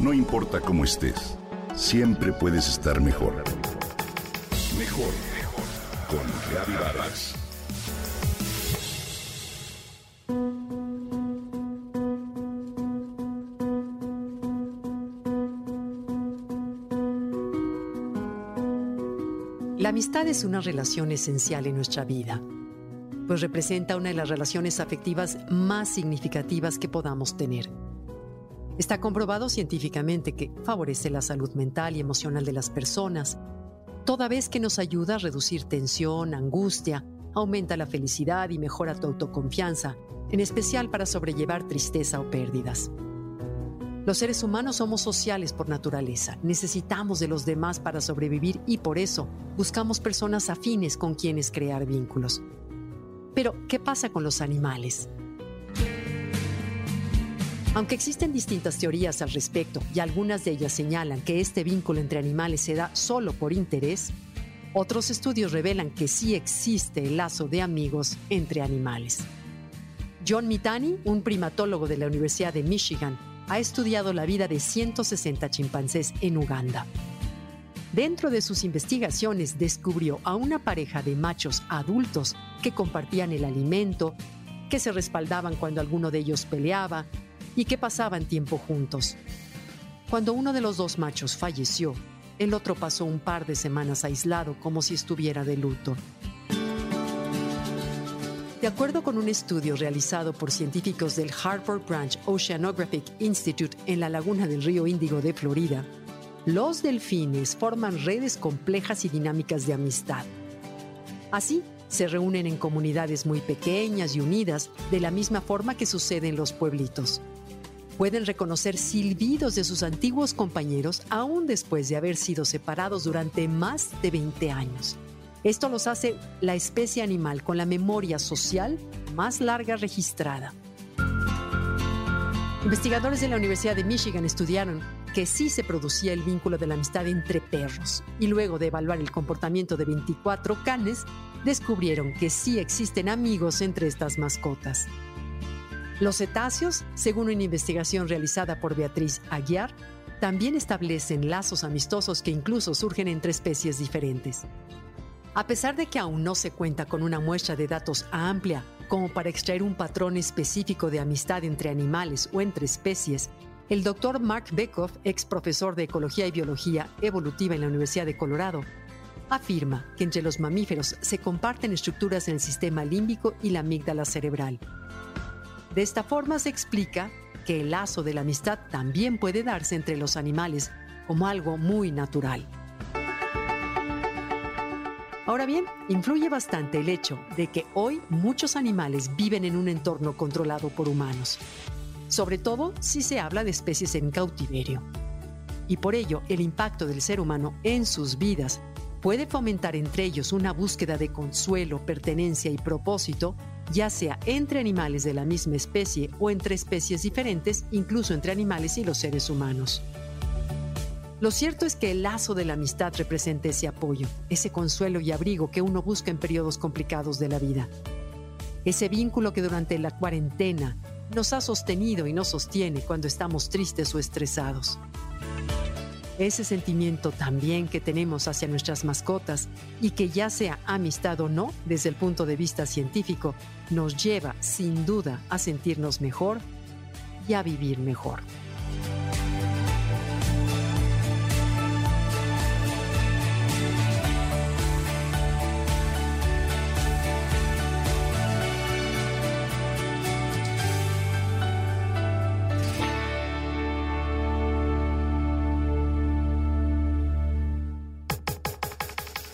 No importa cómo estés, siempre puedes estar mejor. Mejor, mejor. Con Reavivadas. La amistad es una relación esencial en nuestra vida, pues representa una de las relaciones afectivas más significativas que podamos tener. Está comprobado científicamente que favorece la salud mental y emocional de las personas, toda vez que nos ayuda a reducir tensión, angustia, aumenta la felicidad y mejora tu autoconfianza, en especial para sobrellevar tristeza o pérdidas. Los seres humanos somos sociales por naturaleza, necesitamos de los demás para sobrevivir y por eso buscamos personas afines con quienes crear vínculos. Pero, ¿qué pasa con los animales? Aunque existen distintas teorías al respecto y algunas de ellas señalan que este vínculo entre animales se da solo por interés, otros estudios revelan que sí existe el lazo de amigos entre animales. John Mitani, un primatólogo de la Universidad de Michigan, ha estudiado la vida de 160 chimpancés en Uganda. Dentro de sus investigaciones descubrió a una pareja de machos adultos que compartían el alimento, que se respaldaban cuando alguno de ellos peleaba y que pasaban tiempo juntos. Cuando uno de los dos machos falleció, el otro pasó un par de semanas aislado como si estuviera de luto. De acuerdo con un estudio realizado por científicos del Harvard Branch Oceanographic Institute en la laguna del río Índigo de Florida, los delfines forman redes complejas y dinámicas de amistad. Así, se reúnen en comunidades muy pequeñas y unidas de la misma forma que sucede en los pueblitos pueden reconocer silbidos de sus antiguos compañeros aún después de haber sido separados durante más de 20 años. Esto los hace la especie animal con la memoria social más larga registrada. Investigadores de la Universidad de Michigan estudiaron que sí se producía el vínculo de la amistad entre perros y luego de evaluar el comportamiento de 24 canes, descubrieron que sí existen amigos entre estas mascotas. Los cetáceos, según una investigación realizada por Beatriz Aguiar, también establecen lazos amistosos que incluso surgen entre especies diferentes. A pesar de que aún no se cuenta con una muestra de datos amplia como para extraer un patrón específico de amistad entre animales o entre especies, el doctor Mark Beckhoff, ex profesor de Ecología y Biología Evolutiva en la Universidad de Colorado, afirma que entre los mamíferos se comparten estructuras en el sistema límbico y la amígdala cerebral, de esta forma se explica que el lazo de la amistad también puede darse entre los animales como algo muy natural. Ahora bien, influye bastante el hecho de que hoy muchos animales viven en un entorno controlado por humanos, sobre todo si se habla de especies en cautiverio. Y por ello, el impacto del ser humano en sus vidas puede fomentar entre ellos una búsqueda de consuelo, pertenencia y propósito ya sea entre animales de la misma especie o entre especies diferentes, incluso entre animales y los seres humanos. Lo cierto es que el lazo de la amistad representa ese apoyo, ese consuelo y abrigo que uno busca en periodos complicados de la vida. Ese vínculo que durante la cuarentena nos ha sostenido y nos sostiene cuando estamos tristes o estresados ese sentimiento también que tenemos hacia nuestras mascotas y que ya sea amistad o no desde el punto de vista científico, nos lleva sin duda a sentirnos mejor y a vivir mejor.